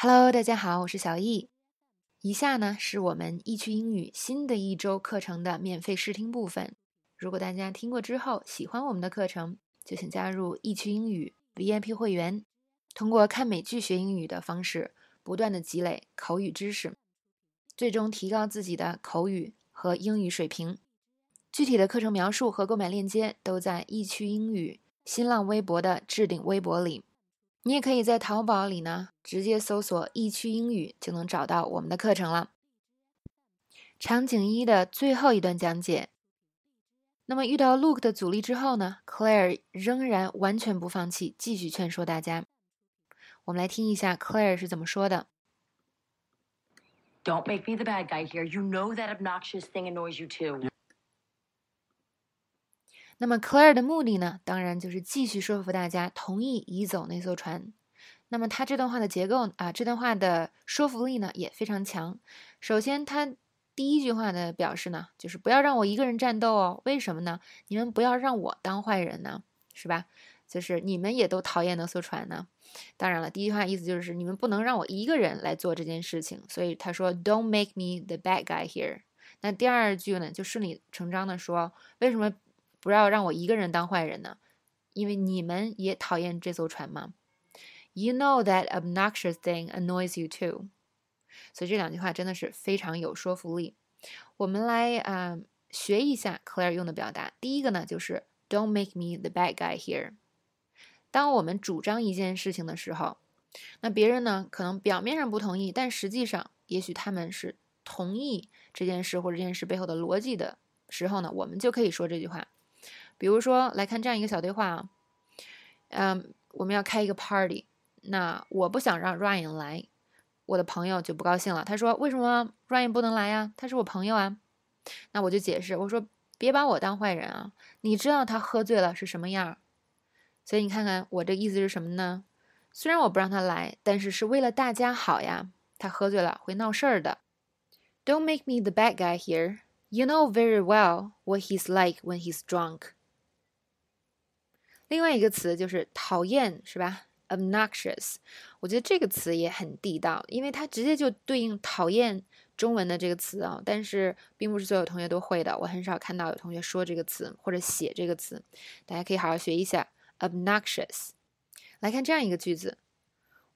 Hello，大家好，我是小易。以下呢是我们易趣英语新的一周课程的免费试听部分。如果大家听过之后喜欢我们的课程，就请加入易趣英语 VIP 会员，通过看美剧学英语的方式，不断的积累口语知识，最终提高自己的口语和英语水平。具体的课程描述和购买链接都在易趣英语新浪微博的置顶微博里。你也可以在淘宝里呢，直接搜索“易趣英语”就能找到我们的课程了。场景一的最后一段讲解。那么遇到 Luke 的阻力之后呢，Claire 仍然完全不放弃，继续劝说大家。我们来听一下 Claire 是怎么说的。Don't make me the bad guy here. You know that obnoxious thing annoys you too. 那么 Claire 的目的呢，当然就是继续说服大家同意移走那艘船。那么他这段话的结构啊，这段话的说服力呢也非常强。首先，他第一句话的表示呢，就是不要让我一个人战斗哦。为什么呢？你们不要让我当坏人呢，是吧？就是你们也都讨厌那艘船呢。当然了，第一句话意思就是你们不能让我一个人来做这件事情。所以他说，Don't make me the bad guy here。那第二句呢，就顺理成章的说，为什么？不要让我一个人当坏人呢，因为你们也讨厌这艘船吗？You know that obnoxious thing annoys you too。所以这两句话真的是非常有说服力。我们来啊学一下 Claire 用的表达。第一个呢就是 Don't make me the bad guy here。当我们主张一件事情的时候，那别人呢可能表面上不同意，但实际上也许他们是同意这件事或者这件事背后的逻辑的时候呢，我们就可以说这句话。比如说，来看这样一个小对话啊，嗯，我们要开一个 party，那我不想让 Ryan 来，我的朋友就不高兴了。他说：“为什么 Ryan 不能来呀？他是我朋友啊。”那我就解释，我说：“别把我当坏人啊，你知道他喝醉了是什么样。”所以你看看我这意思是什么呢？虽然我不让他来，但是是为了大家好呀。他喝醉了会闹事儿的。Don't make me the bad guy here. You know very well what he's like when he's drunk. 另外一个词就是讨厌，是吧？obnoxious，我觉得这个词也很地道，因为它直接就对应讨厌中文的这个词啊。但是并不是所有同学都会的，我很少看到有同学说这个词或者写这个词，大家可以好好学一下 obnoxious。来看这样一个句子：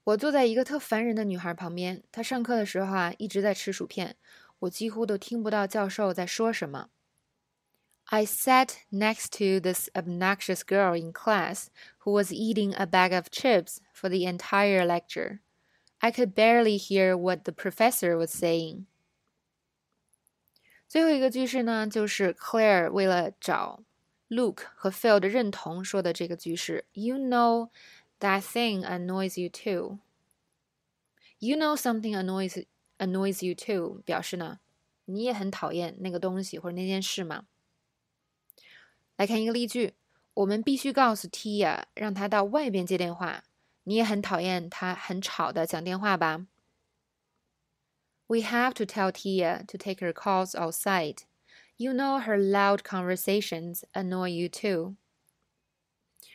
我坐在一个特烦人的女孩旁边，她上课的时候啊一直在吃薯片，我几乎都听不到教授在说什么。I sat next to this obnoxious girl in class who was eating a bag of chips for the entire lecture. I could barely hear what the professor was saying. 最后一个句式呢，就是 Claire 为了找 Luke 和 Phil 的认同说的这个句式。You know that thing annoys you too. You know something annoys annoys you too，表示呢，你也很讨厌那个东西或者那件事吗？ 来看一个例句，我们必须告诉 Tia，让她到外边接电话。你也很讨厌她很吵的讲电话吧？We have to tell Tia to take her calls outside. You know her loud conversations annoy you too.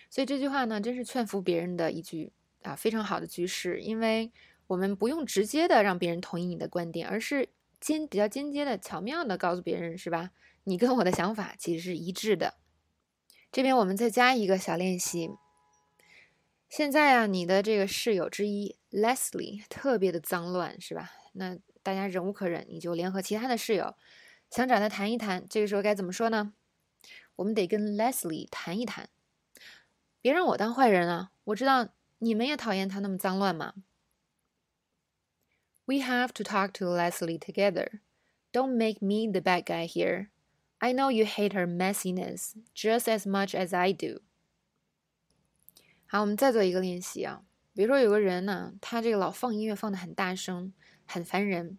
所以这句话呢，真是劝服别人的一句啊，非常好的句式。因为我们不用直接的让别人同意你的观点，而是间比较间接的、巧妙的告诉别人，是吧？你跟我的想法其实是一致的。这边我们再加一个小练习。现在啊，你的这个室友之一 Leslie 特别的脏乱，是吧？那大家忍无可忍，你就联合其他的室友，想找他谈一谈。这个时候该怎么说呢？我们得跟 Leslie 谈一谈，别让我当坏人啊！我知道你们也讨厌他那么脏乱嘛。We have to talk to Leslie together. Don't make me the bad guy here. I know you hate her messiness just as much as I do。好，我们再做一个练习啊。比如说有个人呢，他这个老放音乐放的很大声，很烦人，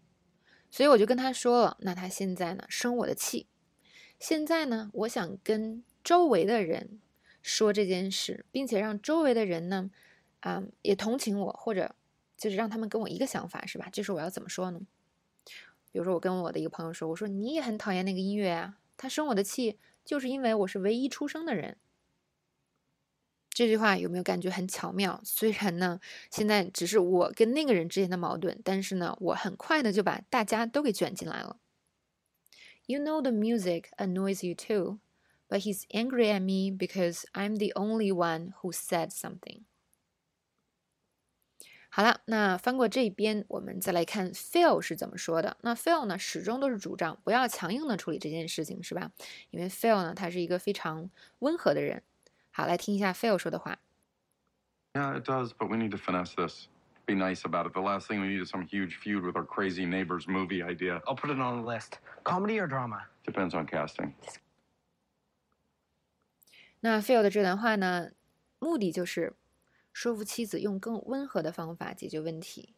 所以我就跟他说了，那他现在呢生我的气。现在呢，我想跟周围的人说这件事，并且让周围的人呢，啊，也同情我，或者就是让他们跟我一个想法，是吧？这时候我要怎么说呢？比如说我跟我的一个朋友说，我说你也很讨厌那个音乐啊。他生我的气，就是因为我是唯一出生的人。这句话有没有感觉很巧妙？虽然呢，现在只是我跟那个人之间的矛盾，但是呢，我很快的就把大家都给卷进来了。You know the music annoys you too, but he's angry at me because I'm the only one who said something. 好了，那翻过这边，我们再来看 Phil 是怎么说的。那 Phil 呢，始终都是主张不要强硬的处理这件事情，是吧？因为 Phil 呢，他是一个非常温和的人。好，来听一下 Phil 说的话。Yeah, it does, but we need to finesse this. Be nice about it. The last thing we need is some huge feud with our crazy neighbor's movie idea. I'll put it on the list. Comedy or drama? Depends on casting. 那 Phil 的这段话呢，目的就是说服妻子用更温和的方法解决问题。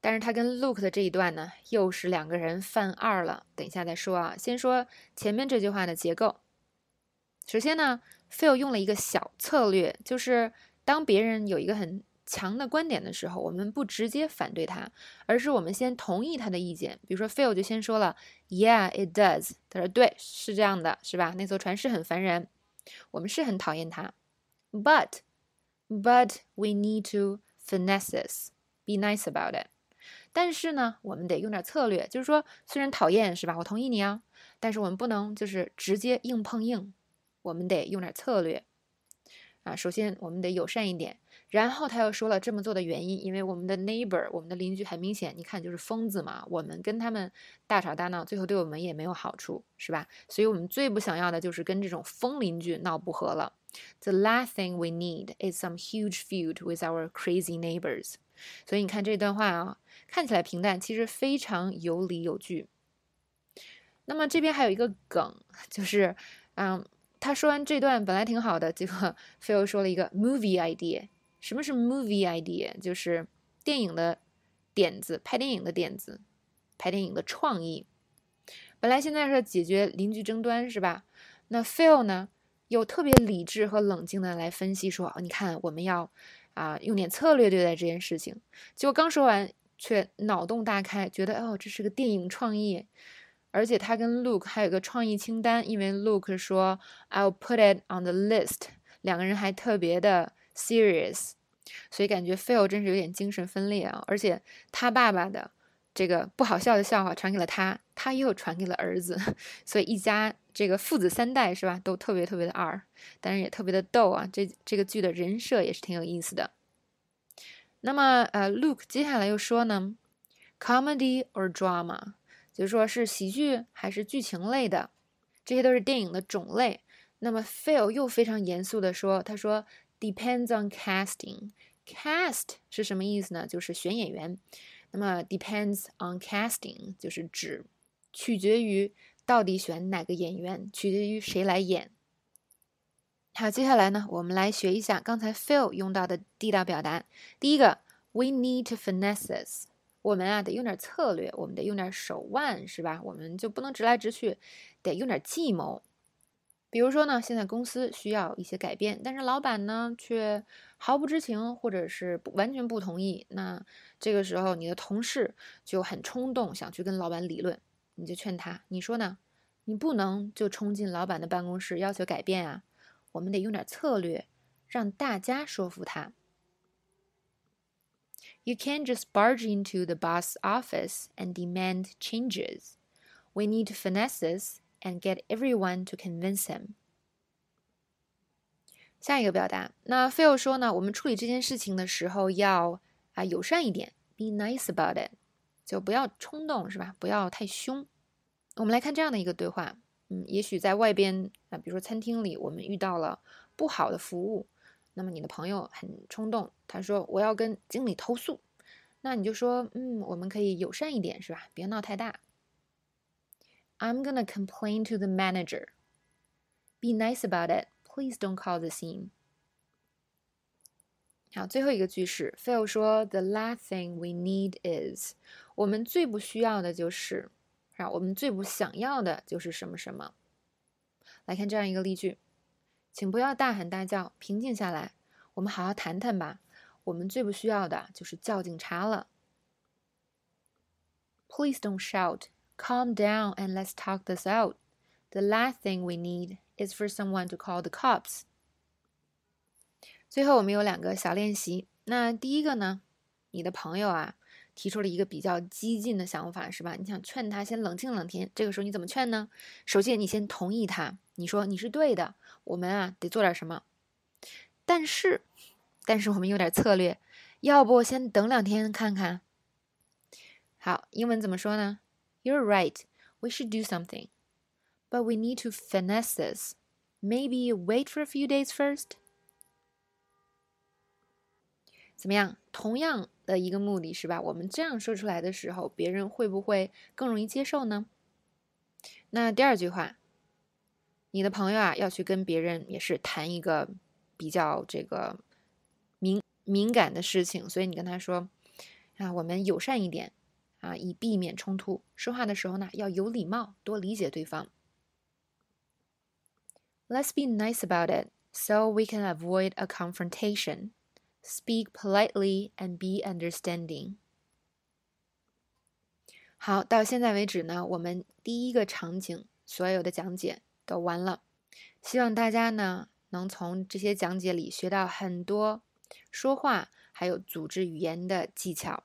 但是他跟 Luke 的这一段呢，又是两个人犯二了。等一下再说啊，先说前面这句话的结构。首先呢，Phil 用了一个小策略，就是当别人有一个很强的观点的时候，我们不直接反对他，而是我们先同意他的意见。比如说，Phil 就先说了，Yeah, it does。他说，对，是这样的，是吧？那艘船是很烦人，我们是很讨厌它。But, but we need to finesse this, be nice about it。但是呢，我们得用点策略，就是说，虽然讨厌，是吧？我同意你啊，但是我们不能就是直接硬碰硬，我们得用点策略。啊，首先我们得友善一点，然后他又说了这么做的原因，因为我们的 neighbor，我们的邻居很明显，你看就是疯子嘛，我们跟他们大吵大闹，最后对我们也没有好处，是吧？所以我们最不想要的就是跟这种疯邻居闹不和了。The last thing we need is some huge feud with our crazy neighbors。所以你看这段话啊，看起来平淡，其实非常有理有据。那么这边还有一个梗，就是嗯。他说完这段本来挺好的，结果 Phil 说了一个 movie idea。什么是 movie idea？就是电影的点子，拍电影的点子，拍电影的创意。本来现在是解决邻居争端，是吧？那 Phil 呢，又特别理智和冷静的来分析说：“你看，我们要啊用点策略对待这件事情。”结果刚说完，却脑洞大开，觉得哦，这是个电影创意。而且他跟 Luke 还有个创意清单，因为 Luke 说 "I'll put it on the list"，两个人还特别的 serious，所以感觉 Phil 真是有点精神分裂啊。而且他爸爸的这个不好笑的笑话传给了他，他又传给了儿子，所以一家这个父子三代是吧，都特别特别的二，但是也特别的逗啊。这这个剧的人设也是挺有意思的。那么呃，Luke 接下来又说呢，comedy or drama？就是说是喜剧还是剧情类的，这些都是电影的种类。那么 Phil 又非常严肃的说：“他说 depends on casting。cast 是什么意思呢？就是选演员。那么 depends on casting 就是指取决于到底选哪个演员，取决于谁来演。好，接下来呢，我们来学一下刚才 Phil 用到的地道表达。第一个，we need to finesse us。我们啊，得用点策略，我们得用点手腕，是吧？我们就不能直来直去，得用点计谋。比如说呢，现在公司需要一些改变，但是老板呢却毫不知情，或者是不完全不同意。那这个时候，你的同事就很冲动，想去跟老板理论，你就劝他，你说呢？你不能就冲进老板的办公室要求改变啊！我们得用点策略，让大家说服他。You can't just barge into the boss' office and demand changes. We need finesse and get everyone to convince him. 下一个表达，那 Phil 说呢，我们处理这件事情的时候要啊友善一点，be nice about it，就不要冲动，是吧？不要太凶。我们来看这样的一个对话，嗯，也许在外边啊，比如说餐厅里，我们遇到了不好的服务，那么你的朋友很冲动，他说我要跟经理投诉，那你就说，嗯，我们可以友善一点，是吧？别闹太大。I'm gonna complain to the manager. Be nice about it. Please don't call the scene. 好，最后一个句式，Phil 说，The last thing we need is，我们最不需要的就是，啊，我们最不想要的就是什么什么。来看这样一个例句。请不要大喊大叫，平静下来，我们好好谈谈吧。我们最不需要的就是叫警察了。Please don't shout. Calm down and let's talk this out. The last thing we need is for someone to call the cops. 最后我们有两个小练习。那第一个呢，你的朋友啊提出了一个比较激进的想法，是吧？你想劝他先冷静冷静，这个时候你怎么劝呢？首先你先同意他，你说你是对的，我们啊得做点什么。但是，但是我们有点策略，要不先等两天看看。好，英文怎么说呢？You're right. We should do something, but we need to finesse this. Maybe wait for a few days first. 怎么样？同样的一个目的是吧？我们这样说出来的时候，别人会不会更容易接受呢？那第二句话，你的朋友啊要去跟别人也是谈一个比较这个敏敏感的事情，所以你跟他说啊，我们友善一点啊，以避免冲突。说话的时候呢，要有礼貌，多理解对方。Let's be nice about it so we can avoid a confrontation. Speak politely and be understanding. 好，到现在为止呢，我们第一个场景所有的讲解都完了。希望大家呢能从这些讲解里学到很多说话还有组织语言的技巧。